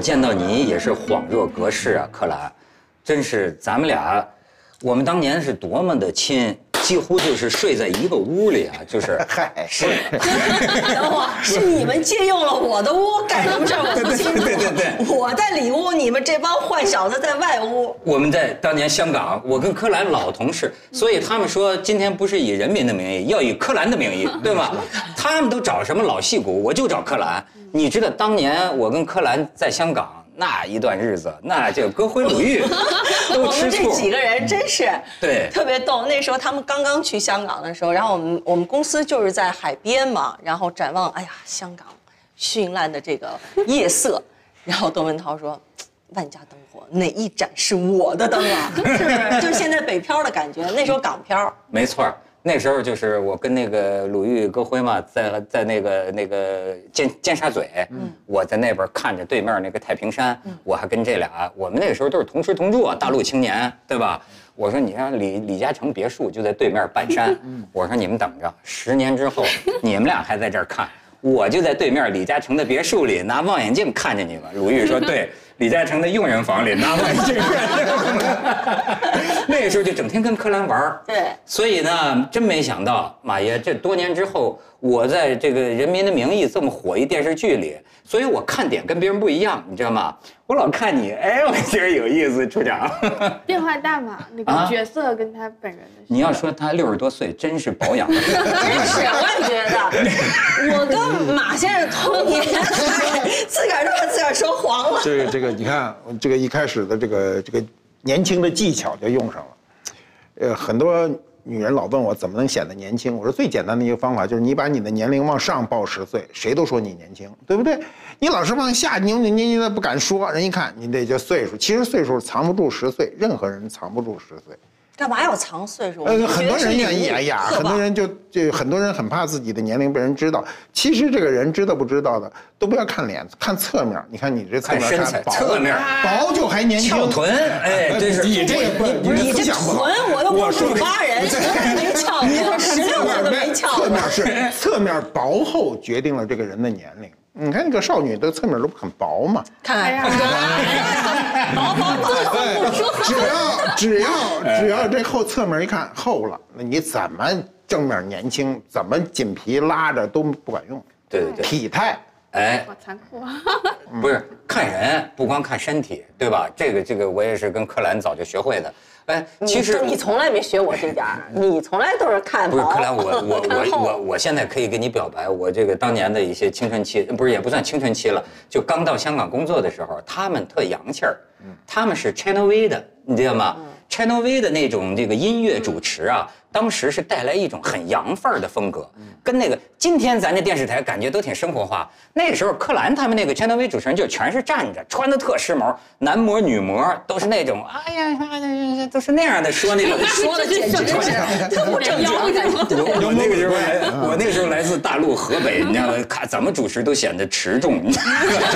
我见到你也是恍若隔世啊，柯兰，真是咱们俩，我们当年是多么的亲，几乎就是睡在一个屋里啊，就是嗨，是，等会儿是你们借用了我的屋干什么事儿？我不清楚。对对对我在里屋，你们这帮坏小子在外屋。我们在当年香港，我跟柯蓝老同事，所以他们说今天不是以人民的名义，要以柯蓝的名义，对吧？他们都找什么老戏骨，我就找柯蓝。你知道当年我跟柯蓝在香港那一段日子，那就歌辉鲁豫 都我们这。几个人真是对特别逗。那时候他们刚刚去香港的时候，然后我们我们公司就是在海边嘛，然后展望，哎呀，香港绚烂的这个夜色。然后窦文涛说：“万家灯火，哪一盏是我的灯啊？是不是？就是现在北漂的感觉，那时候港漂。没错儿，那时候就是我跟那个鲁豫、戈辉嘛，在在那个那个尖尖沙咀，我在那边看着对面那个太平山，我还跟这俩，我们那个时候都是同吃同住啊，大陆青年，对吧？我说你看李李嘉诚别墅就在对面半山，我说你们等着，十年之后你们俩还在这儿看，我就在对面李嘉诚的别墅里拿望远镜看着你们。鲁豫说 对。李嘉诚的佣人房里拿望远镜看着我们，那个时候就整天跟柯蓝玩儿对所以呢，真没想到马爷这多年之后，我在这个《人民的名义》这么火一电视剧里，所以我看点跟别人不一样，你知道吗？我老看你，哎，我觉得有意思，处长。变化大嘛？那啊个角色跟他本人的。你要说他六十多岁，真是保养的。真是，我也觉得，我跟马先生同年，自个儿都把自个儿说黄了。这个这个，你看这个一开始的这个这个年轻的技巧就用上了。呃，很多女人老问我怎么能显得年轻，我说最简单的一个方法就是你把你的年龄往上报十岁，谁都说你年轻，对不对？你老是往下扭扭捏捏的不敢说，人一看你这叫岁数，其实岁数藏不住十岁，任何人藏不住十岁。干嘛要藏岁数？呃，很多人愿意，哎呀，很多人就就很多人很怕自己的年龄被人知道。其实这个人知道不知道的，都不要看脸，看侧面。你看你这侧面看薄侧面薄就还年轻，翘臀，哎，真是你这个不，你这臀我又不我说是八人，十岁没翘过，十六岁都没翘过。侧面是 侧面薄厚决定了这个人的年龄。你看那个少女的侧面都很薄嘛，看哎呀，薄薄薄，哎，只要只要只要这后侧面一看厚了，那你怎么正面年轻，怎么紧皮拉着都不管用。对对对，体态，哎，好残酷啊！不是看人，不光看身体，对吧？这个这个我也是跟柯蓝早就学会的。哎，其实你从来没学我这点儿，你从来都是看薄。不是柯蓝，我 我我我我现在可以跟你表白，我这个当年的一些青春期，不是也不算青春期了，就刚到香港工作的时候，他们特洋气儿，他们是 Channel V 的，你知道吗？Channel V 的那种这个音乐主持啊，当时是带来一种很洋范儿的风格，跟那个今天咱这电视台感觉都挺生活化。那个时候柯蓝他们那个 Channel V 主持人就全是站着，穿的特时髦，男模女模都是那种，哎呀，哎呀都是那样的说那种。说的简直是特不正经。我我那个时候来，我那个时候来自大陆河北，你知道吗？看怎么主持都显得持重，你知道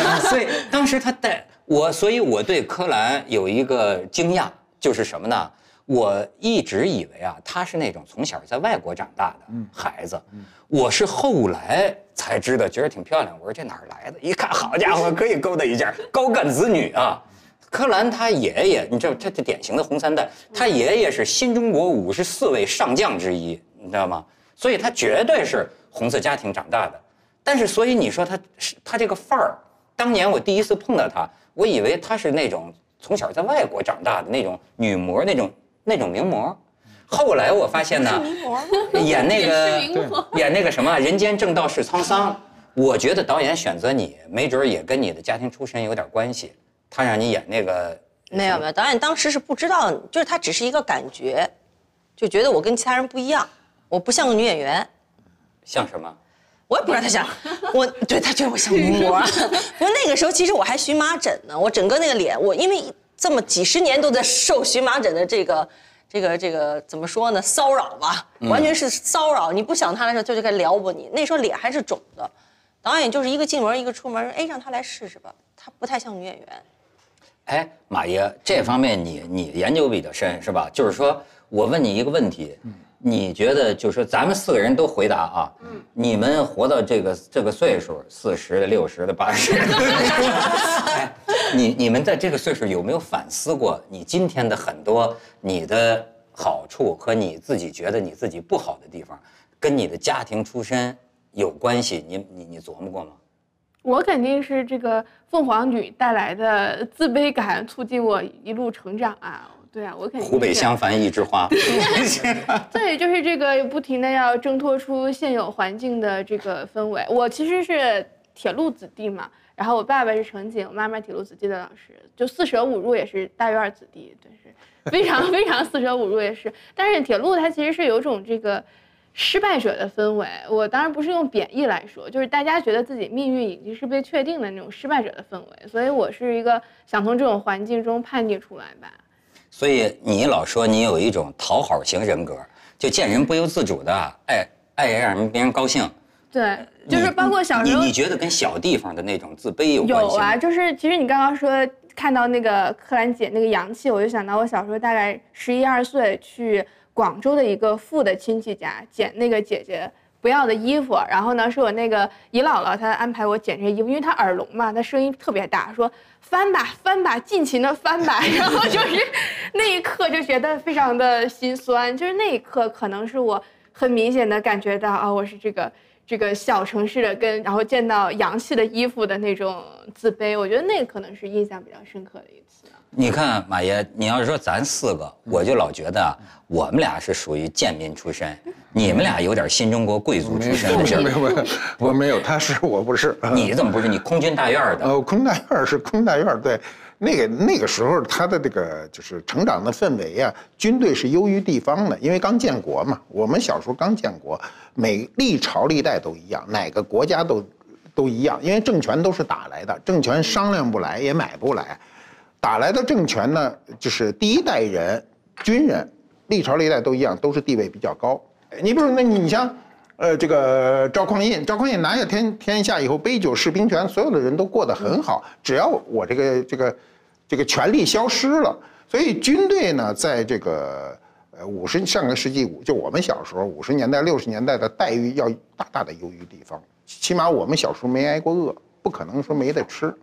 吗？所以当时他带我，所以我对柯蓝有一个惊讶，就是什么呢？我一直以为啊，他是那种从小在外国长大的孩子，我是后来才知道，觉得挺漂亮。我说这哪儿来的？一看，好家伙，可以勾搭一下，高干子女啊！柯蓝他爷爷，你知道，这这典型的红三代，他爷爷是新中国五十四位上将之一，你知道吗？所以他绝对是红色家庭长大的。但是所以你说他是他这个范儿，当年我第一次碰到他，我以为他是那种从小在外国长大的那种女模那种那种名模，后来我发现呢，演那个演那个什么《人间正道是沧桑》，我觉得导演选择你，没准儿也跟你的家庭出身有点关系，他让你演那个没有没有，导演当时是不知道，就是他只是一个感觉，就觉得我跟其他人不一样，我不像个女演员。像什么？我也不知道他想，我对他觉得我像名模。不过那个时候其实我还荨麻疹呢，我整个那个脸，我因为这么几十年都在受荨麻疹的这个这个这个怎么说呢？骚扰吧，完全是骚扰。你不想他的时候，他就该撩拨你。那时候脸还是肿的，导演就是一个进门一个出门，哎，让他来试试吧。他不太像女演员。哎，马爷，这方面你你研究比较深是吧？就是说我问你一个问题，你觉得就是说咱们四个人都回答啊，你们活到这个这个岁数，四十的、六十的、八十的，哎，你你们在这个岁数有没有反思过你今天的很多你的好处和你自己觉得你自己不好的地方，跟你的家庭出身有关系？你你你琢磨过吗？我肯定是这个凤凰女带来的自卑感促进我一路成长啊！对啊，我肯定湖北襄樊一枝花，对，就是这个不停的要挣脱出现有环境的这个氛围。我其实是铁路子弟嘛，然后我爸爸是乘警，我妈妈铁路子弟的老师，就四舍五入也是大院儿子弟，对，是非常 非常四舍五入也是。但是铁路它其实是有种这个失败者的氛围，我当然不是用贬义来说，就是大家觉得自己命运已经是被确定的那种失败者的氛围，所以我是一个想从这种环境中叛逆出来吧。所以你老说你有一种讨好型人格，就见人不由自主的爱爱让人别人高兴。对，就是包括小时候你你觉得跟小地方的那种自卑有关系吗？有啊，就是其实你刚刚说看到那个柯兰姐那个洋气，我就想到我小时候大概十一二岁去广州的一个富的亲戚家捡那个姐姐不要的衣服，然后呢是我那个姨姥姥她安排我捡这些衣服，因为她耳聋嘛，她声音特别大，说翻吧翻吧，尽情的翻吧，然后就是那一刻就觉得非常的心酸，就是那一刻可能是我很明显的感觉到啊，我是这个。这个小城市的跟然后见到洋气的衣服的那种自卑，我觉得那个可能是印象比较深刻的一次。你看马爷，你要是说咱四个，我就老觉得啊我们俩是属于贱民出身，你们俩有点新中国贵族出身的劲儿。没有没有，我没有，他是我不是。你怎么不是？你空军大院的，呃，空大院是空大院，对，那个那个时候他的这个就是成长的氛围啊，军队是优于地方的，因为刚建国嘛。我们小时候刚建国，每历朝历代都一样，哪个国家都都一样，因为政权都是打来的，政权商量不来也买不来，打来的政权呢，就是第一代人军人，历朝历代都一样，都是地位比较高。你比如那你像。呃，这个赵匡胤，赵匡胤拿下天天下以后，杯酒释兵权，所有的人都过得很好。只要我这个这个这个权力消失了，所以军队呢，在这个呃五十上个世纪五，就我们小时候五十年代六十年代的待遇要大大的优于地方。起码我们小时候没挨过饿，不可能说没得吃。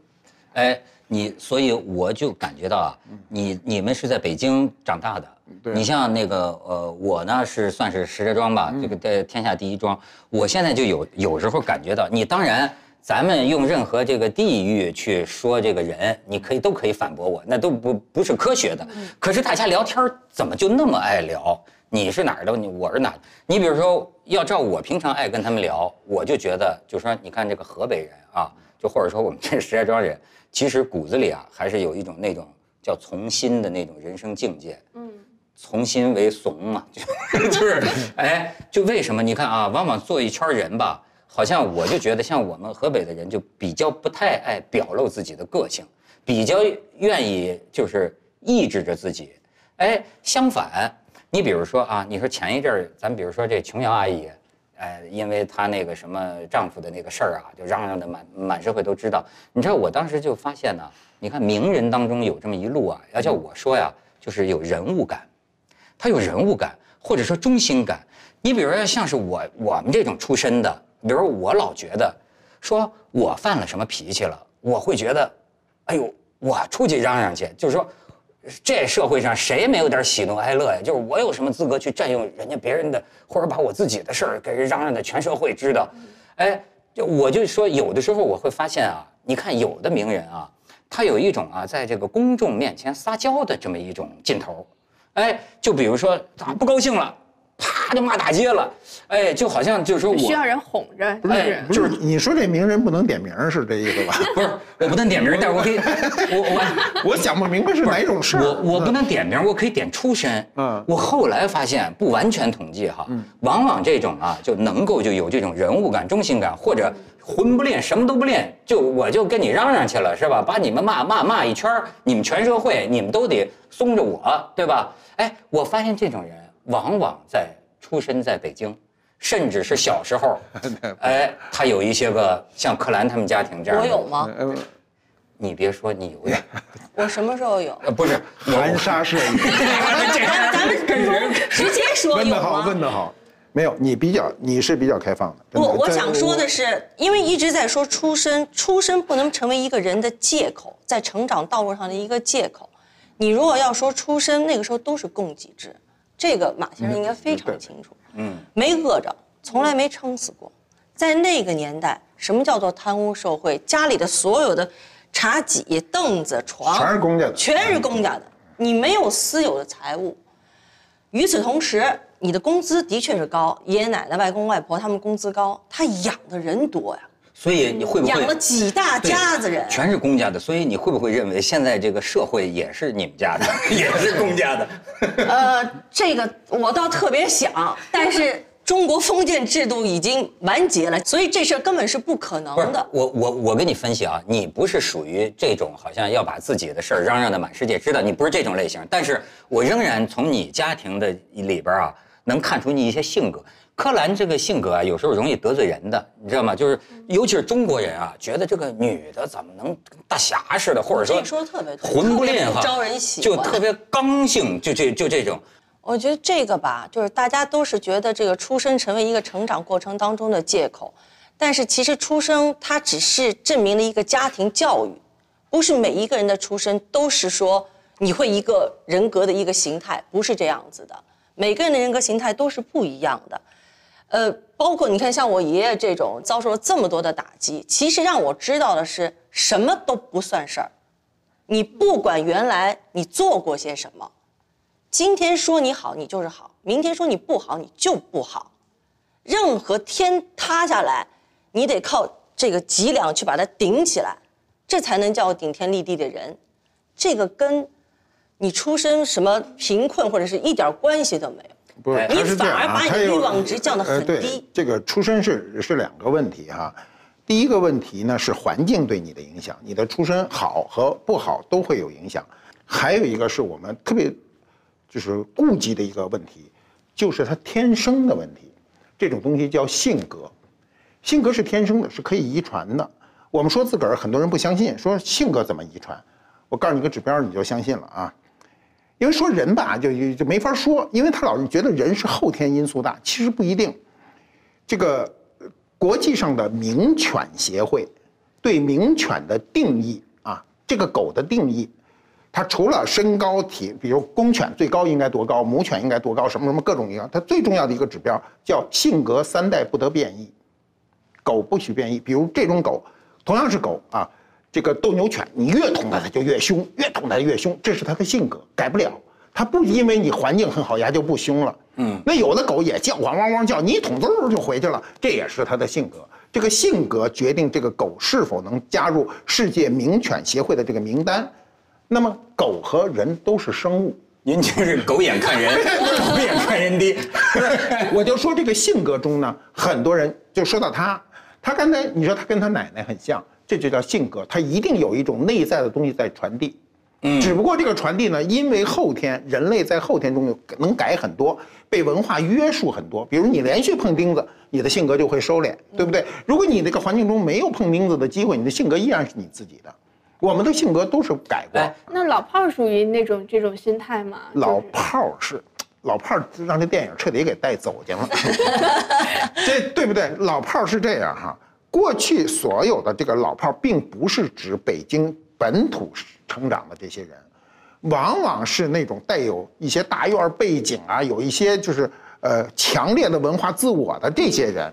哎，你所以我就感觉到啊，你你们是在北京长大的，你像那个呃，我呢是算是石家庄吧，这个在天下第一庄，我现在就有有时候感觉到，你当然。咱们用任何这个地域去说这个人，你可以都可以反驳我，那都不不是科学的。可是大家聊天怎么就那么爱聊？你是哪儿的？你我是哪儿的？你比如说，要照我平常爱跟他们聊，我就觉得，就说你看这个河北人啊，就或者说我们这石家庄人，其实骨子里啊还是有一种那种叫从心的那种人生境界。嗯，从心为怂嘛，就就是哎，就为什么你看啊，往往做一圈人吧，好像我就觉得像我们河北的人就比较不太爱表露自己的个性，比较愿意就是抑制着自己。哎，相反，你比如说啊，你说前一阵儿，咱比如说这琼瑶阿姨，哎，因为她那个什么丈夫的那个事儿啊，就嚷嚷的满满社会都知道。你知道我当时就发现呢，你看名人当中有这么一路啊，要叫我说呀，就是有人物感。他有人物感，或者说中心感。你比如说，像是我我们这种出身的，比如我老觉得，说我犯了什么脾气了，我会觉得，哎呦，我出去嚷嚷去，就是说，这社会上谁没有点喜怒哀乐呀？就是我有什么资格去占用人家别人的，或者把我自己的事儿给人嚷嚷的全社会知道？哎，就我就说，有的时候我会发现啊，你看有的名人啊，他有一种啊，在这个公众面前撒娇的这么一种劲头，哎，就比如说咋不高兴了，啪就骂大街了，哎，就好像就是说我需要人哄着，不是，不是，你说这名人不能点名是这意思吧？不是，我不能点名，但是我可以，我我我想不明白是哪种事儿。我我不能点名，我可以点出身。嗯，我后来发现不完全统计哈，往往这种啊就能够就有这种人物感、中心感，或者魂不练什么都不练，就我就跟你嚷嚷去了，是吧？把你们骂骂骂一圈你们全社会你们都得松着我，对吧？哎，我发现这种人往往在出身在北京。甚至是小时候，哎，他有一些个像克兰他们家庭这样。我有吗？你别说，你有点。我什么时候有？呃，不是含沙射影。咱们跟人直接说问得好，问得好。没有，你比较，你是比较开放的。不，我想说的是，因为一直在说出身，出身不能成为一个人的借口，在成长道路上的一个借口。你如果要说出身，那个时候都是供给制，这个马先生应该非常清楚。嗯，没饿着，从来没撑死过。在那个年代，什么叫做贪污受贿？家里的所有的茶几、凳子、床，全是公家的，全是公家的。你没有私有的财物。与此同时，你的工资的确是高，爷爷奶奶、外公外婆他们工资高，他养的人多呀。所以你会不会养了几大家子人？全是公家的，所以你会不会认为现在这个社会也是你们家的，也是公家的？呃，这个我倒特别想，但是中国封建制度已经完结了，所以这事儿根本是不可能的。我我我跟你分析啊，你不是属于这种好像要把自己的事儿嚷嚷的满世界知道，你不是这种类型。但是我仍然从你家庭的里边啊，能看出你一些性格。柯蓝这个性格啊，有时候容易得罪人的，你知道吗？就是尤其是中国人啊，觉得这个女的怎么能跟大侠似的，或者说说特别魂不吝哈，招人喜欢，就特别刚性，就这就这种。我觉得这个吧，就是大家都是觉得这个出身成为一个成长过程当中的借口，但是其实出生它只是证明了一个家庭教育，不是每一个人的出身都是说你会一个人格的一个形态，不是这样子的，每个人的人格形态都是不一样的。呃，包括你看，像我爷爷这种遭受了这么多的打击，其实让我知道的是，什么都不算事儿。你不管原来你做过些什么，今天说你好，你就是好；明天说你不好，你就不好。任何天塌下来，你得靠这个脊梁去把它顶起来，这才能叫顶天立地的人。这个跟你出身什么贫困或者是一点关系都没有。不是，他是这样啊，他有呃，对，这个出身是是两个问题哈。第一个问题呢是环境对你的影响，你的出身好和不好都会有影响。还有一个是我们特别就是顾忌的一个问题，就是他天生的问题。这种东西叫性格，性格是天生的，是可以遗传的。我们说自个儿，很多人不相信，说性格怎么遗传？我告诉你个指标，你就相信了啊。因为说人吧，就就就没法说，因为他老是觉得人是后天因素大，其实不一定。这个国际上的名犬协会对名犬的定义啊，这个狗的定义，它除了身高体，比如公犬最高应该多高，母犬应该多高，什么什么各种一样，它最重要的一个指标叫性格三代不得变异，狗不许变异。比如这种狗，同样是狗啊。这个斗牛犬，你越捅它，它就越凶；越捅它越凶，这是它的性格，改不了。它不因为你环境很好，它就不凶了。嗯，那有的狗也叫，汪汪汪叫，你一捅嗖就回去了，这也是它的性格。这个性格决定这个狗是否能加入世界名犬协会的这个名单。那么，狗和人都是生物，您就是狗眼看人，狗眼看人低。我就说这个性格中呢，很多人就说到他，他刚才你说他跟他奶奶很像。这就叫性格，它一定有一种内在的东西在传递，嗯，只不过这个传递呢，因为后天人类在后天中能改很多，被文化约束很多。比如你连续碰钉子，你的性格就会收敛，对不对？如果你那个环境中没有碰钉子的机会，你的性格依然是你自己的。我们的性格都是改过。那老炮儿属于那种这种心态吗？老炮儿是，老炮儿让这电影彻底给带走去了，这对不对？老炮儿是这样哈。过去所有的这个老炮儿，并不是指北京本土成长的这些人，往往是那种带有一些大院背景啊，有一些就是呃强烈的文化自我的这些人，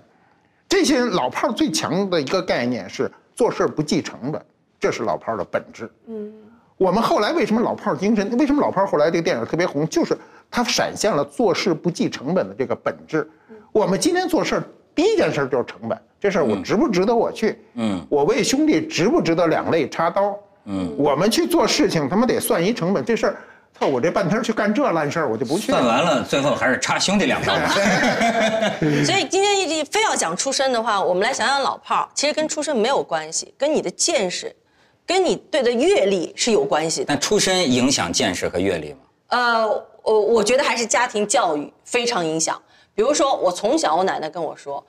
这些人老炮儿最强的一个概念是做事不计成本，这是老炮儿的本质。嗯，我们后来为什么老炮儿精神？为什么老炮儿后来这个电影特别红？就是它闪现了做事不计成本的这个本质。我们今天做事儿第一件事就是成本，这事儿我值不值得我去？嗯，我为兄弟值不值得两肋插刀？嗯，我们去做事情他妈得算一成本，这事儿。操！我这半天去干这烂事儿，我就不去。算完了，最后还是插兄弟两刀。所以今天一非要讲出身的话，我们来想想老炮儿，其实跟出身没有关系，跟你的见识，跟你对的阅历是有关系的。但出身影响见识和阅历吗？呃，我我觉得还是家庭教育非常影响。比如说，我从小我奶奶跟我说，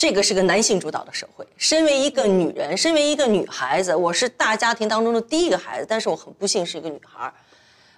这个是个男性主导的社会。身为一个女人，身为一个女孩子，我是大家庭当中的第一个孩子，但是我很不幸是一个女孩。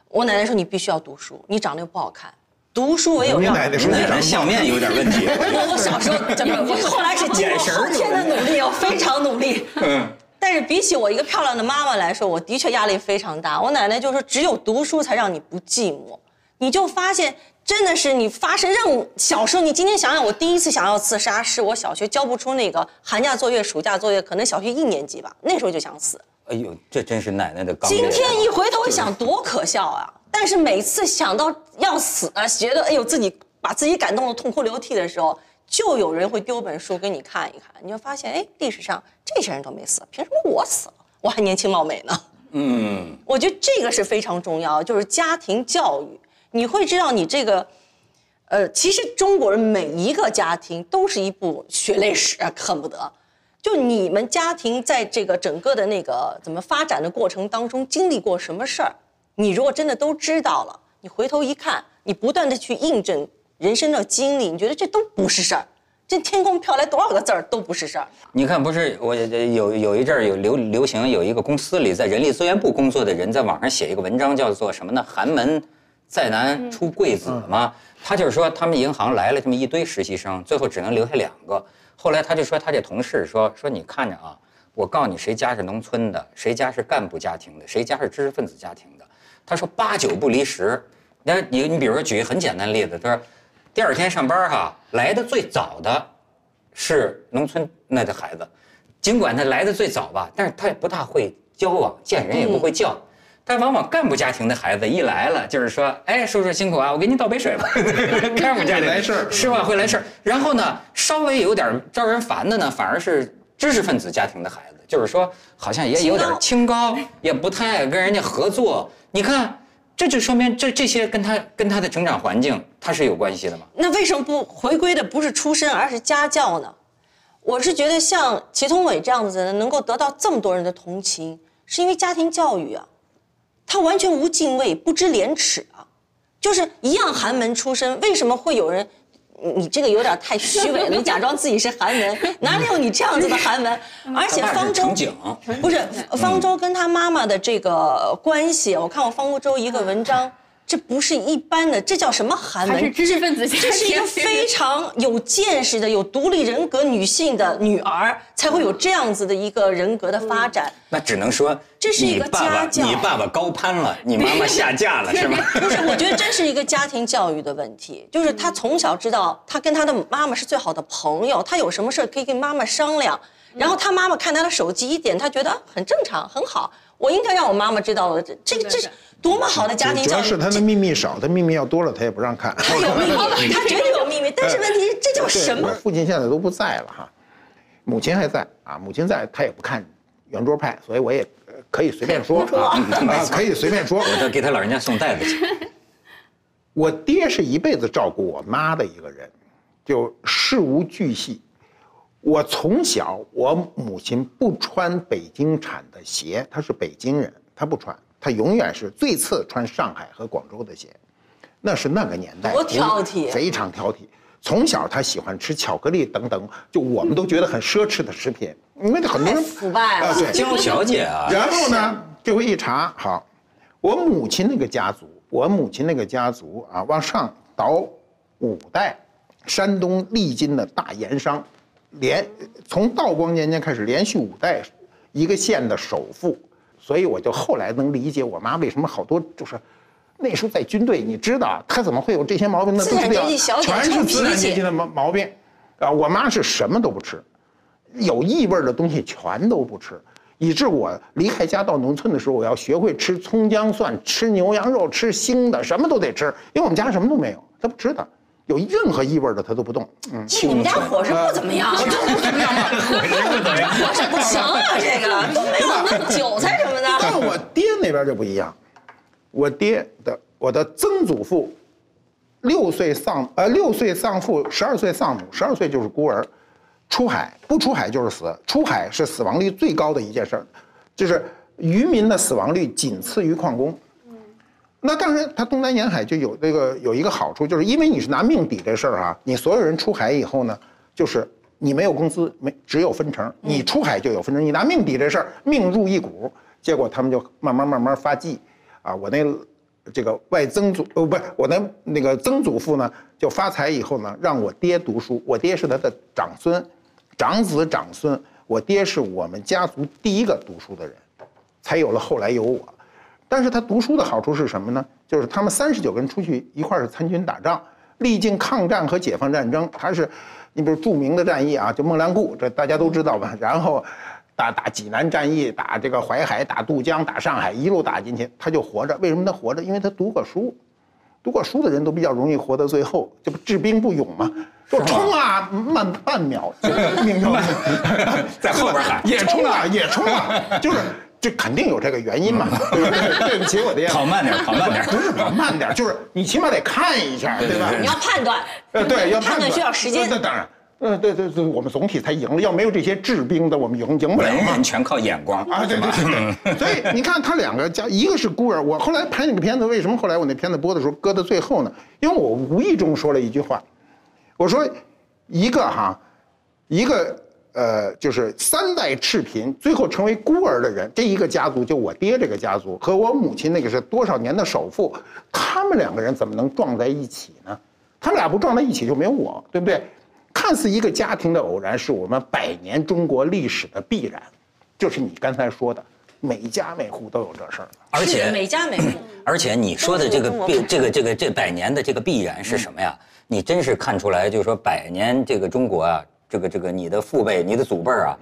我奶奶说：“你必须要读书，你长得又不好看，读书我有你奶奶相面有点问题。我 我小时候怎么？我后来是经过后天的努力，我非常努力。嗯。但是比起我一个漂亮的妈妈来说，我的确压力非常大。我奶奶就说：只有读书才让你不寂寞。你就发现，真的是你发生任务。小时候，你今天想想，我第一次想要自杀，是我小学交不出那个寒假作业、暑假作业，可能小学一年级吧，那时候就想死。”哎呦，这真是奶奶的刚。今天一回头想，多可笑啊！但是每次想到要死啊，觉得哎呦自己把自己感动的痛哭流涕的时候，就有人会丢本书给你看一看，你就发现哎，历史上这些人都没死，凭什么我死了？我还年轻貌美呢。嗯，我觉得这个是非常重要，就是家庭教育，你会知道你这个，呃，其实中国人每一个家庭都是一部血泪史，恨不得。就你们家庭在这个整个的那个怎么发展的过程当中经历过什么事儿？你如果真的都知道了，你回头一看，你不断的去印证人生的经历，你觉得这都不是事儿。这天空飘来多少个字儿都不是事儿。你看，不是我有有一阵儿有流流行，有一个公司里在人力资源部工作的人在网上写一个文章，叫做什么呢？寒门再难出贵子嘛。他就是说，他们银行来了这么一堆实习生，最后只能留下两个。后来他就说，他这同事说说你看着啊，我告诉你，谁家是农村的，谁家是干部家庭的，谁家是知识分子家庭的。他说八九不离十。那你你比如说举一个很简单的例子，他说第二天上班哈，来的最早的是农村那的孩子，尽管他来的最早吧，但是他也不大会交往，见人也不会叫。但往往干部家庭的孩子一来了，就是说，哎，叔叔辛苦啊，我给你倒杯水吧。干部家庭来事儿是吧？会来事儿。然后呢，稍微有点招人烦的呢，反而是知识分子家庭的孩子，就是说，好像也有点清高，也不太爱跟人家合作。你看，这就说明这这些跟他跟他的成长环境他是有关系的吗？那为什么不回归的不是出身，而是家教呢？我是觉得像祁同伟这样子的人能够得到这么多人的同情，是因为家庭教育啊。他完全无敬畏，不知廉耻啊！就是一样寒门出身，为什么会有人？你这个有点太虚伪了，你假装自己是寒门，哪里有你这样子的寒门？而且方舟不是方舟跟他妈妈的这个关系，我看过方舟一个文章。这不是一般的，这叫什么寒门？是知识分子这是一个非常有见识的、有独立人格女性的女儿，才会有这样子的一个人格的发展。那只能说这是一个家教。你爸爸高攀了，你妈妈下嫁了，是吗？不是，我觉得这是一个家庭教育的问题。就是他从小知道，他跟他的妈妈是最好的朋友，他有什么事可以跟妈妈商量。然后他妈妈看他的手机一点，他觉得很正常，很好。我应该让我妈妈知道了，这这这是多么好的家庭教育。主要是他的秘密少，他秘密要多了，他也不让看。他有秘密，他绝对有秘密。但是问题是，这叫什么？父亲现在都不在了哈，母亲还在啊。母亲在，他也不看圆桌派，所以我也可以随便说啊，可以随便说。我给他老人家送袋子去。我爹是一辈子照顾我妈的一个人，就事无巨细。我从小，我母亲不穿北京产的鞋，她是北京人，她不穿，她永远是最次穿上海和广州的鞋，那是那个年代，多挑剔，非常挑剔。从小他喜欢吃巧克力等等，就我们都觉得很奢侈的食品，因为很多人腐败啊，对，娇小姐啊。然后呢，这回一查，好，我母亲那个家族，我母亲那个家族啊，往上倒五代，山东利津的大盐商。连从道光年间开始，连续五代一个县的首富，所以我就后来能理解我妈为什么好多就是那时候在军队，你知道他怎么会有这些毛病呢？都是全是资产阶级的毛毛病，啊，我妈是什么都不吃，有异味的东西全都不吃，以致我离开家到农村的时候，我要学会吃葱姜蒜，吃牛羊肉，吃腥的，什么都得吃，因为我们家什么都没有，她不吃的，有任何异味的她都不动。嗯，你们家伙食不怎么样，不怎么样伙食不行啊，这个都没有那韭菜什么的但。我爹那边就不一样，我爹的我的曾祖父，六岁丧呃六岁丧父，十二岁丧母，十二岁就是孤儿，出海不出海就是死，出海是死亡率最高的一件事儿，就是渔民的死亡率仅次于矿工。那当然，他东南沿海就有这个有一个好处，就是因为你是拿命抵这事儿啊，你所有人出海以后呢，就是你没有工资，没只有分成，你出海就有分成，你拿命抵这事儿，命入一股，结果他们就慢慢慢慢发迹，啊，我那这个外曾祖哦不是我那那个曾祖父呢，就发财以后呢，让我爹读书，我爹是他的长孙，长子长孙，我爹是我们家族第一个读书的人，才有了后来有我。但是他读书的好处是什么呢？就是他们三十九个人出去一块儿参军打仗，历经抗战和解放战争。他是，你比如著名的战役啊，就孟良崮，这大家都知道吧？然后打打济南战役，打这个淮海，打渡江，打上海，一路打进去，他就活着。为什么他活着？因为他读过书，读过书的人都比较容易活到最后，这不治兵不勇吗？说冲啊，慢半秒，就命就 在后边喊也冲啊，也冲啊，就是这肯定有这个原因嘛。对不对？对不起，我爹。跑慢点，跑慢点。不是跑慢点，就是你起码得看一下，对吧？你要判断，呃，对，要判断需要时间那当然，呃，对对对，我们总体才赢了。要没有这些治兵的，我们赢赢不了嘛文人。全靠眼光啊，对对对对，所以你看他两个家，一个是孤儿。我后来拍那个片子，为什么后来我那片子播的时候搁到最后呢？因为我无意中说了一句话，我说一个哈，一个呃，就是三代赤贫，最后成为孤儿的人，这一个家族就我爹这个家族和我母亲那个是多少年的首富，他们两个人怎么能撞在一起呢？他们俩不撞在一起就没有我，对不对？看似一个家庭的偶然，是我们百年中国历史的必然，就是你刚才说的，每家每户都有这事儿。而且每家每户。而且你说的这个必这个这个这百年的这个必然是什么呀？你真是看出来，就是说百年这个中国啊，这个这个你的父辈、你的祖辈儿啊，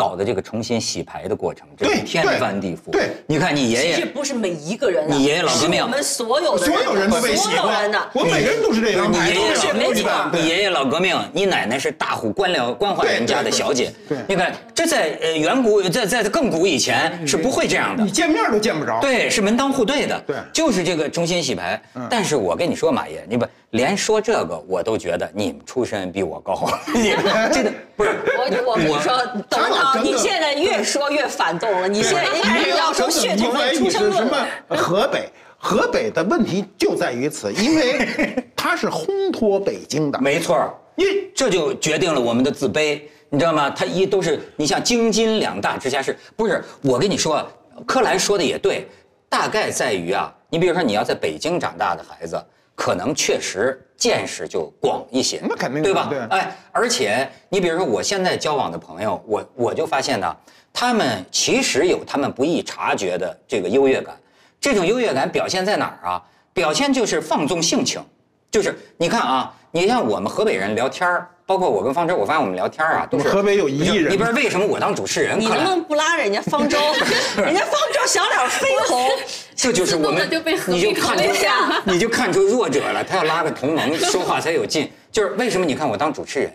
搞的这个重新洗牌的过程，这天翻地覆。对你看你爷其实，不是每一个人啊，你爷爷老革命我们所有的所有人都被洗过所有人的，我每个人都是这样，你爷爷都是没错你爷爷老革命，你奶奶是大户官僚官宦人家的小姐。对你看这在呃远古，在在更古以前是不会这样的你。见面都见不着。对，是门当户对的，对就是这个重新洗牌。但是我跟你说，马爷，你不连说这个我都觉得你们出身比我高，你真的 不是我我跟你说，董文涛，他老跟着你现在越说越反动了。你现在应该是要说血统论、出你生论是什么了。？河北，河北的问题就在于此，因为它是烘托北京的。没错儿，你这就决定了我们的自卑，你知道吗？他一都是你像京津两大直辖市，不是我跟你说，柯蓝说的也对，大概在于啊，你比如说你要在北京长大的孩子，可能确实见识就广一些，那肯定对吧？对哎，而且你比如说我现在交往的朋友，我我就发现呢，他们其实有他们不易察觉的这个优越感，这种优越感表现在哪儿啊？表现就是放纵性情。就是你看啊，你像我们河北人聊天儿，包括我跟方舟，我发现我们聊天啊，都是河北有一亿人你不知道为什么我当主持人，你能不能不拉人家方舟？人家方舟小脸绯红，这就是我们你就看出了对呀你就看出弱者了，他要拉个同盟，说话才有劲。就是为什么你看我当主持人，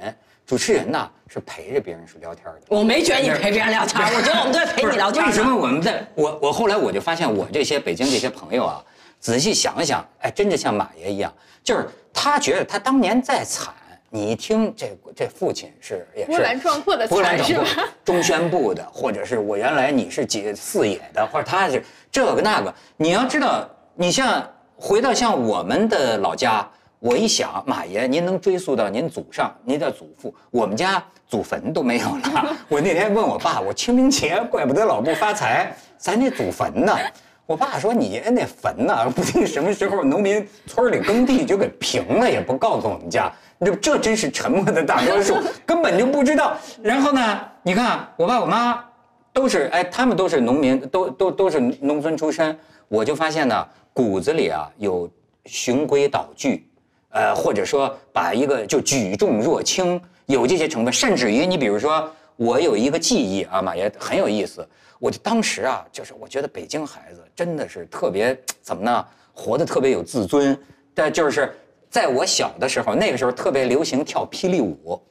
主持人呢是陪着别人是聊天的。我没觉得你陪别人聊天，我觉得我们都在陪你聊天为什么。我们在我我后来我就发现，我这些北京这些朋友啊，仔细想想，哎，真的像马爷一样，就是他觉得他当年再惨，你一听这这父亲是也是波澜壮阔的波澜壮阔，中宣部的，或者是我原来你是几四野的，或者他是这个那个，你要知道，你像回到像我们的老家。我一想，马爷，您能追溯到您祖上，您的祖父，我们家祖坟都没有了。我那天问我爸，我清明节怪不得老不发财，咱那祖坟呢？我爸说你那坟呢，不定什么时候农民村里耕地就给平了，也不告诉我们家。这这真是沉默的大多数，根本就不知道。然后呢，你看我爸我妈都是哎，他们都是农民，都都都是农村出身。我就发现呢，骨子里啊有循规蹈矩，呃，或者说把一个就举重若轻，有这些成分，甚至于你比如说，我有一个记忆啊，马爷很有意思。我就当时啊，就是我觉得北京孩子真的是特别怎么呢，活得特别有自尊。但就是在我小的时候，那个时候特别流行跳霹雳舞，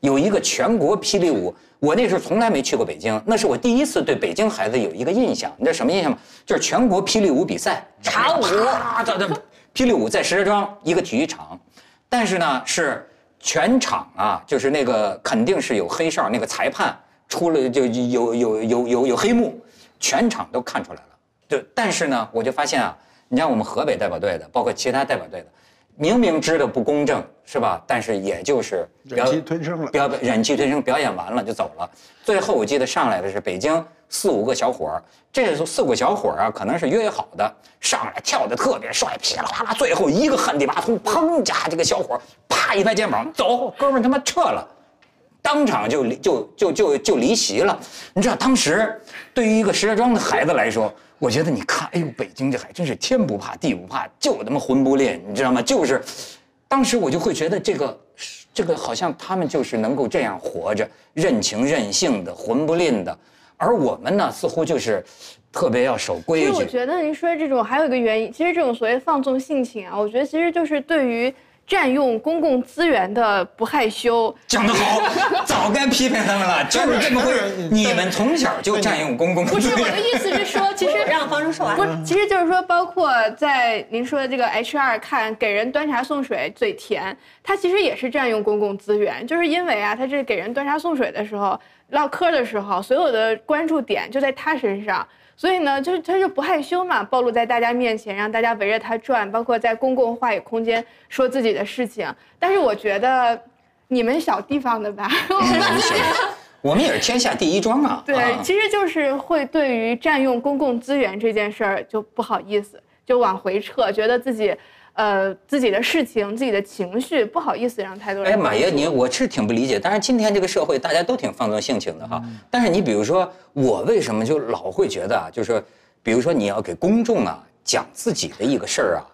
有一个全国霹雳舞。我那时候从来没去过北京，那是我第一次对北京孩子有一个印象。你知道什么印象吗？就是全国霹雳舞比赛，茶舞的霹雳舞在石家庄一个体育场，但是呢是全场啊，就是那个肯定是有黑哨，那个裁判出了就有有有有有黑幕，全场都看出来了。对，但是呢，我就发现啊，你像我们河北代表队的，包括其他代表队的，明明知道不公正是吧？但是也就是忍气吞声了。表忍气吞声，表演完了就走了。最后我记得上来的是北京四五个小伙儿，这四五个小伙儿啊，可能是约好的，上来跳的特别帅，噼里啪啦，最后一个旱地拔葱，砰家这个小伙儿啪一拍肩膀，走，哥们儿他妈撤了。当场就离就就就就离席了。你知道当时对于一个石家庄的孩子来说，我觉得你看，哎呦，北京这还真是天不怕地不怕，就他妈魂不吝，你知道吗？就是，当时我就会觉得这个这个好像他们就是能够这样活着，任情任性的，魂不吝的，而我们呢，似乎就是特别要守规矩。实我觉得您说这种还有一个原因，其实这种所谓放纵性情啊，我觉得其实就是对于占用公共资源的不害羞。讲得好，早该批评他们了，就是这么回事。你们从小就占用公共不是我的。意思是说，其实让方舟说完不。是，其实就是说，包括在您说的这个 HR 看给人端茶送水嘴甜，他其实也是占用公共资源，就是因为啊，他这给人端茶送水的时候，唠嗑的时候，所有的关注点就在他身上。所以呢，就是他就不害羞嘛，暴露在大家面前，让大家围着他转，包括在公共话语空间说自己的事情。但是我觉得，你们小地方的吧，我们也是天下第一庄啊！对，啊其实就是会对于占用公共资源这件事儿就不好意思，就往回撤，觉得自己，呃，自己的事情、自己的情绪不好意思让太多人哎。马爷，你我是挺不理解，但是今天这个社会大家都挺放纵性情的哈。但是你比如说，我为什么就老会觉得啊，就是说，比如说你要给公众啊讲自己的一个事儿啊，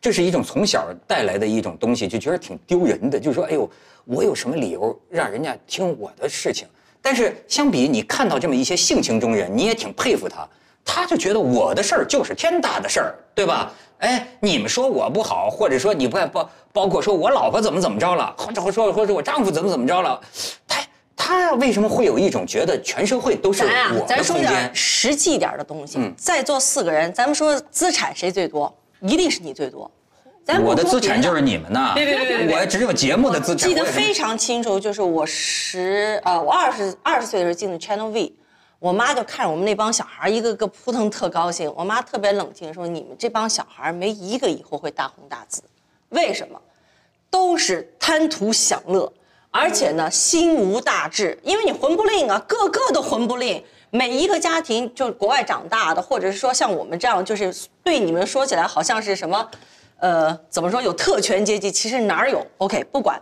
这是一种从小带来的一种东西，就觉得挺丢人的。就说，哎呦，我有什么理由让人家听我的事情？但是相比你看到这么一些性情中人，你也挺佩服他。他就觉得我的事儿就是天大的事儿，对吧？哎，你们说我不好，或者说你不包包括说我老婆怎么怎么着了，或者说或者我丈夫怎么怎么着了，他他为什么会有一种觉得全社会都是我，的咱说点？实际点的东西。嗯在座四个人，咱们说资产谁最多？一定是你最多。咱我的资产就是你们呐，别别别别别我只有节目的资产。记得非常清楚，就是我十呃，我二十二十岁的时候进的 Channel V，我妈就看着我们那帮小孩一个个扑腾特高兴，我妈特别冷静说：“你们这帮小孩没一个以后会大红大紫，为什么？都是贪图享乐，而且呢心无大志，因为你魂不吝啊，个个都魂不吝。每一个家庭，就国外长大的，或者是说像我们这样，就是对你们说起来好像是什么，呃，怎么说有特权阶级，其实哪儿有？OK，不管。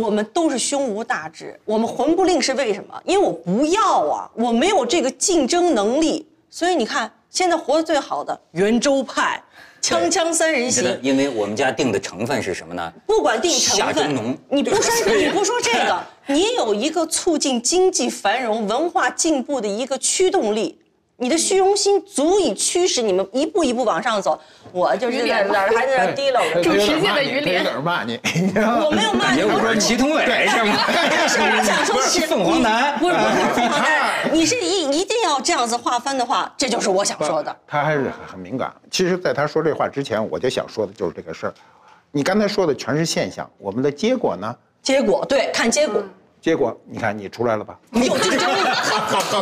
我们都是胸无大志，我们魂不吝是为什么？因为我不要啊，我没有这个竞争能力，所以你看，现在活得最好的圆周派，锵锵三人行，因为我们家定的成分是什么呢？不管定成分农，你不说你不说这个，你有一个促进经济繁荣、文化进步的一个驱动力。你的虚荣心足以驱使你们一步一步往上走，我就是在那儿还在那儿提溜着。主持界的他有鱼脸点骂你，我没有骂你，我说祁同伟是吗？是我想说 的是凤凰男不是不是凤凰男，你是一一定要这样子划分的话，这就是我想说的。他还是很敏感。其实，在他说这话之前，我就想说的就是这个事儿。你刚才说的全是现象，我们的结果呢？结果对，看结果，结果你看你出来了吧？你有竞争力。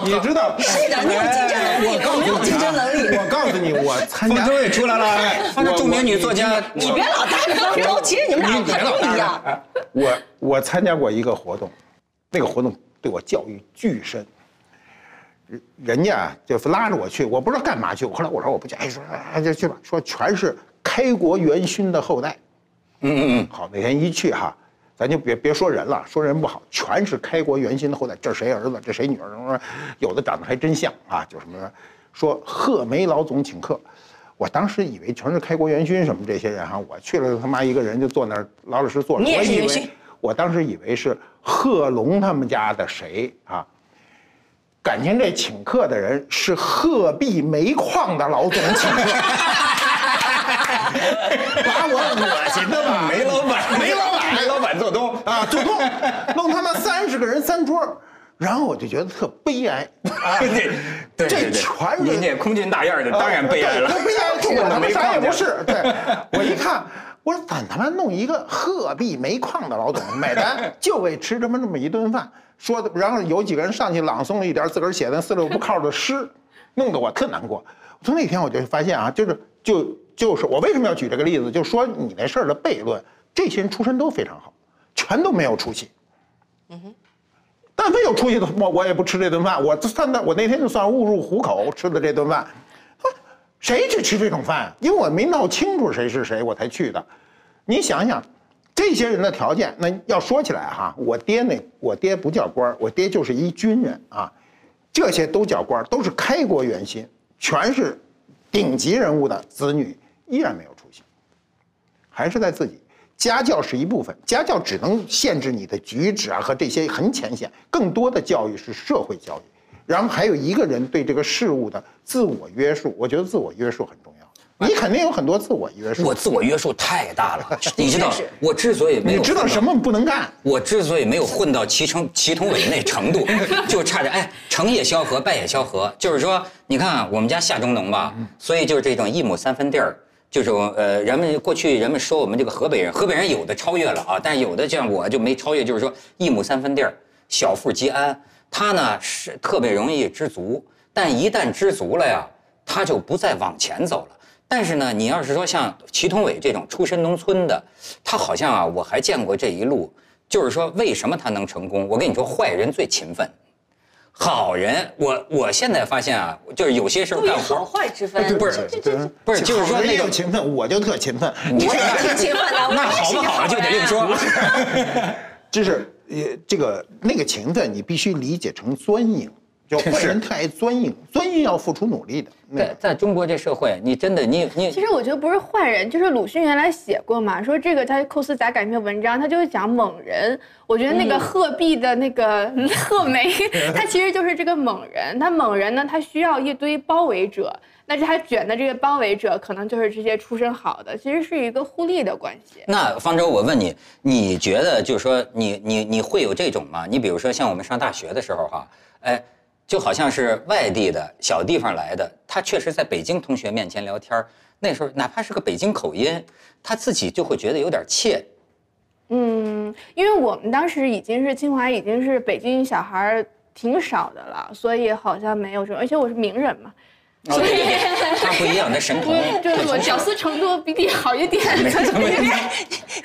你知道？是的，你有竞争能力，我没有竞争能力。我告诉你，我参加方舟也出来了，方舟著名女作家。你别老搭着方舟，其实你们俩很不一样。我我参加过一个活动，那个活动对我教育巨深。人人家啊就拉着我去，我不知道干嘛去。后来我说我不去，哎说哎就去吧，说全是开国元勋的后代。嗯嗯嗯，好，那天一去哈，咱就别别说人了，说人不好，全是开国元勋的后代。这谁儿子，这谁女儿，什么有的长得还真像啊，就什么说贺梅老总请客。我当时以为全是开国元勋什么这些人哈，我去了他妈一个人就坐那儿老老实实坐着。你也我以为是元勋我当时以为是贺龙他们家的谁啊，感情这请客的人是鹤壁煤矿的老总请客，把我恶心的吧？煤老板煤老板，做东啊，做东，弄他妈三十个人三桌，然后我就觉得特悲哀啊，对对对这全是人家空军大院的，当然悲哀了。对悲哀，去了他妈啥也不是。对，我一看，我说怎他妈弄一个鹤壁煤矿的老总买单，就为吃这么这么一顿饭，说的，然后有几个人上去朗诵了一点自个儿写的四六不靠的诗，弄得我特难过。从那天我就发现啊，就是就就是我为什么要举这个例子，就说你那事儿的悖论，这些人出身都非常好，全都没有出息。嗯哼但凡有出息的，我我也不吃这顿饭。我算的，我那天就算误入虎口吃的这顿饭。谁去吃这种饭？因为我没闹清楚谁是谁，我才去的。你想想，这些人的条件，那要说起来哈，我爹那我爹不叫官，我爹就是一军人啊。这些都叫官，都是开国元勋，全是顶级人物的子女，依然没有出息。还是在自己。家教是一部分，家教只能限制你的举止啊和这些很浅显，更多的教育是社会教育。然后还有一个人对这个事物的自我约束，我觉得自我约束很重要。你肯定有很多自我约束。我自我约束太大了，你知道，我之所以没有你知道什么不能干？我之所以没有混到祁成祁同伟那程度，就差点哎，成也萧何，败也萧何。就是说，你看啊我们家下中农吧，所以就是这种一亩三分地儿，就是呃，人们过去人们说我们这个河北人，河北人有的超越了啊，但有的像我就没超越，就是说一亩三分地儿，小富即安。他呢是特别容易知足，但一旦知足了呀，他就不再往前走了。但是呢，你要是说像祁同伟这种出身农村的，他好像啊，我还见过这一路，就是说为什么他能成功？我跟你说，坏人最勤奋，好人，我我现在发现啊，就是有些时候不以干好，坏之分。不是不是，就是说那种勤奋，我就特勤奋。我也挺勤奋的，那好不好就得另说。人 就是呃，这个那个勤奋，你必须理解成钻营，就坏人太爱钻营，钻营要付出努力的。对在在中国这社会，你真的你你其实我觉得不是坏人，就是鲁迅原来写过嘛，说这个他寇斯杂改一篇文章，他就是讲猛人。我觉得那个鹤壁的那个 鹤梅，他其实就是这个猛人。他猛人呢，他需要一堆包围者，那是他卷的这个包围者，可能就是这些出身好的，其实是一个互利的关系。那方舟，我问你，你觉得就是说你你你会有这种吗？你比如说像我们上大学的时候哈，哎，就好像是外地的小地方来的，他确实在北京同学面前聊天那时候哪怕是个北京口音，他自己就会觉得有点怯。嗯，因为我们当时已经是清华，已经是北京小孩挺少的了，所以好像没有这种，而且我是名人嘛，哦，对对对，他不一样，他神童。就是我屌丝程度比你好一点。你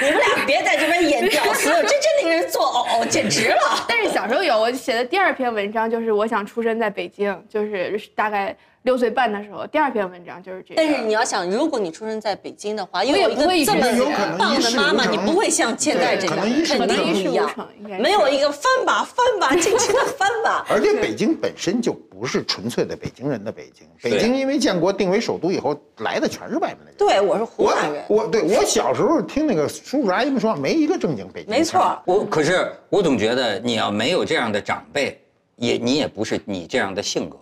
们俩别在这边演屌丝，真正令人作呕，简直了。但是小时候有我写的第二篇文章，就是我想出生在北京，就是大概六岁半的时候，第二篇文章就是这个。但是你要想，如果你出生在北京的话，因为有一个这么有可能棒的妈妈，你不会像现在这样，对可能一事肯定不一样没有一个翻吧翻吧，尽情的 翻吧。而且北京本身就不是纯粹的北京人的北京，北京因为建国定为首都以后，来的全是外面的人。对，我是湖南人，我对我小时候听那个叔叔阿姨们说，没一个正经北京腔。没错。我可是我总觉得你要没有这样的长辈，也你也不是你这样的性格。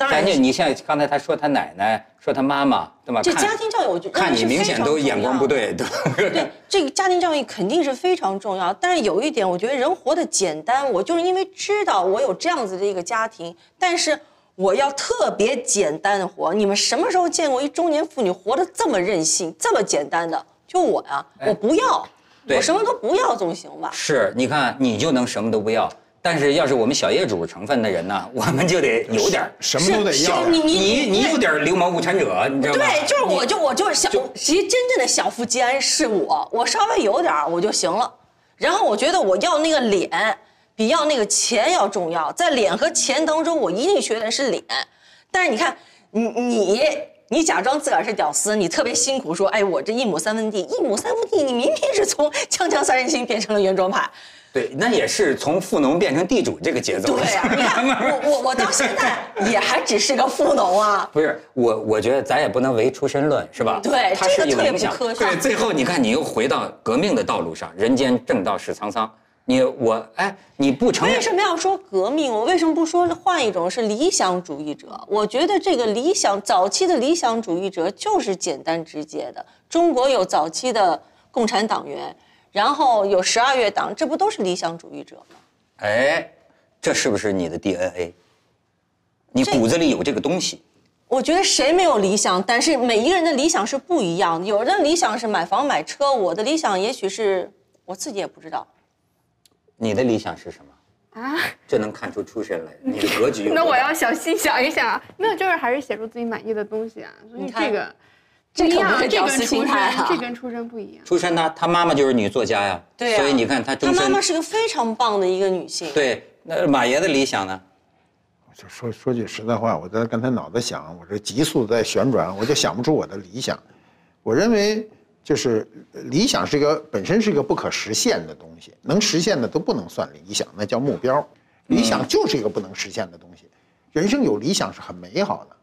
当然咱就你像刚才他说他奶奶，说他妈妈，对吧？这家庭教育，我觉得看你明显都眼光不对。对，对对，这个家庭教育肯定是非常重要，但是有一点，我觉得人活得简单，我就是因为知道我有这样子的一个家庭，但是我要特别简单的活。你们什么时候见过一中年妇女活得这么任性、这么简单的？就我呀，我不要，对我什么都不要总行吧？是，你看你就能什么都不要，但是要是我们小业主成分的人呢，我们就得有点什么都得要。你你你你有点流氓无产者，你知道吗？对，就是我就我就是小，其实真正的小富即安是我，我稍微有点我就行了。然后我觉得我要那个脸，比要那个钱要重要。在脸和钱当中，我一定学的是脸。但是你看，你你你假装自个儿是屌丝，你特别辛苦说，哎，我这一亩三分地，一亩三分地，你明明是从锵锵三人行变成了原装派。对，那也是从富农变成地主这个节奏。对呀、你看 我我我到现在也还只是个富农啊。不是我，我觉得咱也不能唯出身论，是吧？对它是这个特别有影响。不科学对，最后你看，你又回到革命的道路上，人间正道是沧桑。你我哎，你不承认为什么要说革命？我为什么不说换一种是理想主义者？我觉得这个理想早期的理想主义者就是简单直接的。中国有早期的共产党员，然后有十二月党，这不都是理想主义者吗？哎，这是不是你的 DNA？你骨子里有这个东西。我觉得谁没有理想，但是每一个人的理想是不一样的。有人的理想是买房买车，我的理想也许是我自己也不知道。你的理想是什么？啊，这能看出出身来，你的格局。那我要小心想一想啊，没有，就是还是写出自己满意的东西啊，所以你看这个这可样，这是屌丝心态啊这跟出身不一样。出身他他妈妈就是女作家呀，对呀、所以你看他终身他妈妈是个非常棒的一个女性。对。那马爷的理想呢？就说说句实在话，我在刚才脑子想，我这急速在旋转，我就想不出我的理想。我认为就是呃理想是一个本身是一个不可实现的东西，能实现的都不能算理想，那叫目标。理想就是一个不能实现的东西。人生有理想是很美好的，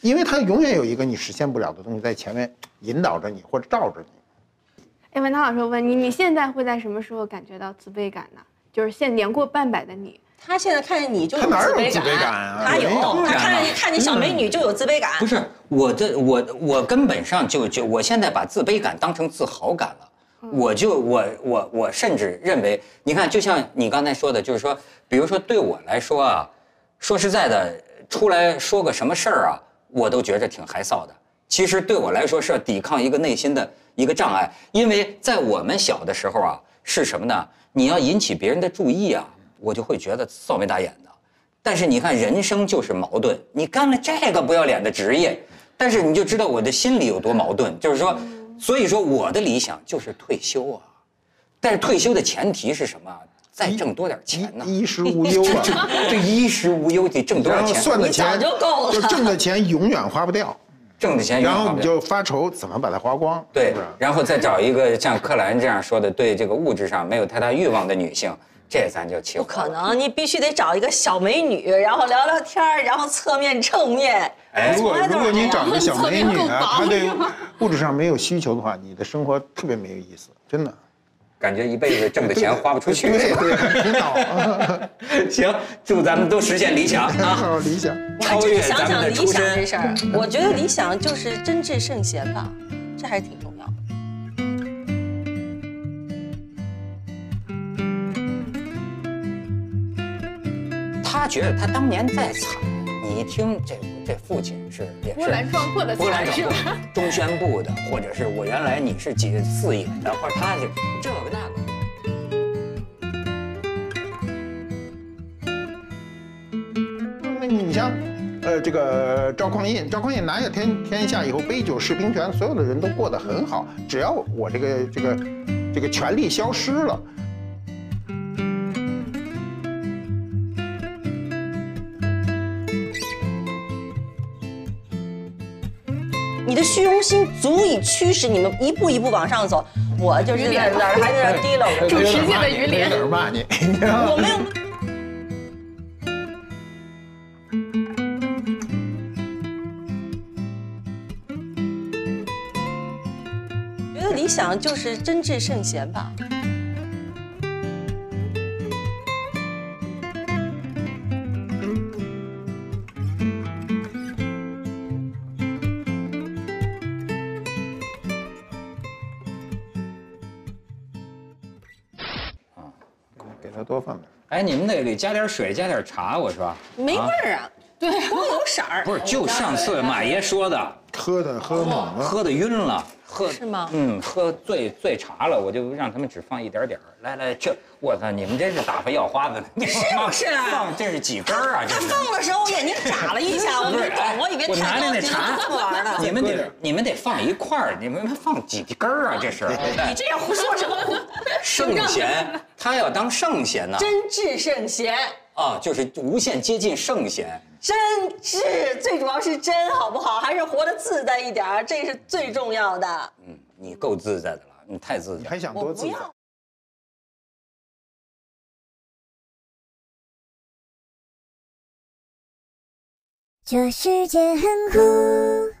因为他永远有一个你实现不了的东西在前面引导着你或者罩着你。哎，文涛老师，我问你，你现在会在什么时候感觉到自卑感呢？就是现年过半百的你，他现在看见你就有他哪有自卑感啊他有有，他看见看见小美女就有自卑感。不是我这我我根本上就就我现在把自卑感当成自豪感了。我就我我我甚至认为，你看，就像你刚才说的，就是说，比如说对我来说啊，说实在的，出来说个什么事儿啊，我都觉着挺害臊的。其实对我来说是要抵抗一个内心的一个障碍，因为在我们小的时候啊，是什么呢？你要引起别人的注意啊，我就会觉得臊眉大眼的。但是你看，人生就是矛盾，你干了这个不要脸的职业，但是你就知道我的心里有多矛盾。就是说，所以说我的理想就是退休啊，但是退休的前提是什么？再挣多点钱呢？衣衣食无忧啊，这衣食无忧得挣多少钱？算的钱就够了就挣的钱永远花不掉，挣的钱永远然后你就发愁怎么把它花光，对是是？，然后再找一个像柯蓝这样说的，对这个物质上没有太大欲望的女性，这咱就起不。可能，你必须得找一个小美女，然后聊聊天儿，然后侧面正面。哎如果如果你找个小美女 啊，她对物质上没有需求的话，你的生活特别没有意思，真的。感觉一辈子挣的钱花不出去。对对，很苦恼。行，祝咱们都实现理想啊！好理想。超越是想想咱们的出理想这身。事儿，我觉得理想就是真挚圣贤吧，这还是挺重要的。他觉得他当年再惨，你一听这这父亲是也是波澜壮阔的波澜壮阔吧？中宣部的，或者是我原来你是几四野的，或者他是这个那个。那你像，呃，这个赵匡胤，赵匡胤拿下天天下以后，杯酒释兵权，所有的人都过得很好。只要我这个这个这个权力消失了，虚荣心足以驱使你们一步一步往上走，我就是在那儿还在那儿提溜着。主持界的鱼有人。骂你，我没有。觉得理想就是真挚圣贤吧。你们那里加点水，加点茶，我说。没味儿啊，对，光有色儿。不是，就上次马爷说的，喝的喝猛了，喝的晕了，喝是吗嗯，喝醉醉茶了，我就让他们只放一点点儿。来来，这我操，你们真是打发药花子呢？是不是啊放这是几根儿啊？他。放的时候我眼睛眨了一下，我不是，没懂，我以为我拿太高级着那茶了，这么玩的。你们得你们得放一块儿，你们放几根儿啊？这是你这样胡说什么？圣贤，他要当圣贤呢真挚圣贤，啊，就是无限接近圣贤。真挚，最主要是真，好不好？还是活得自在一点，这是最重要的。嗯，你够自在的了，你太自在，你还想多自在？这世界很酷。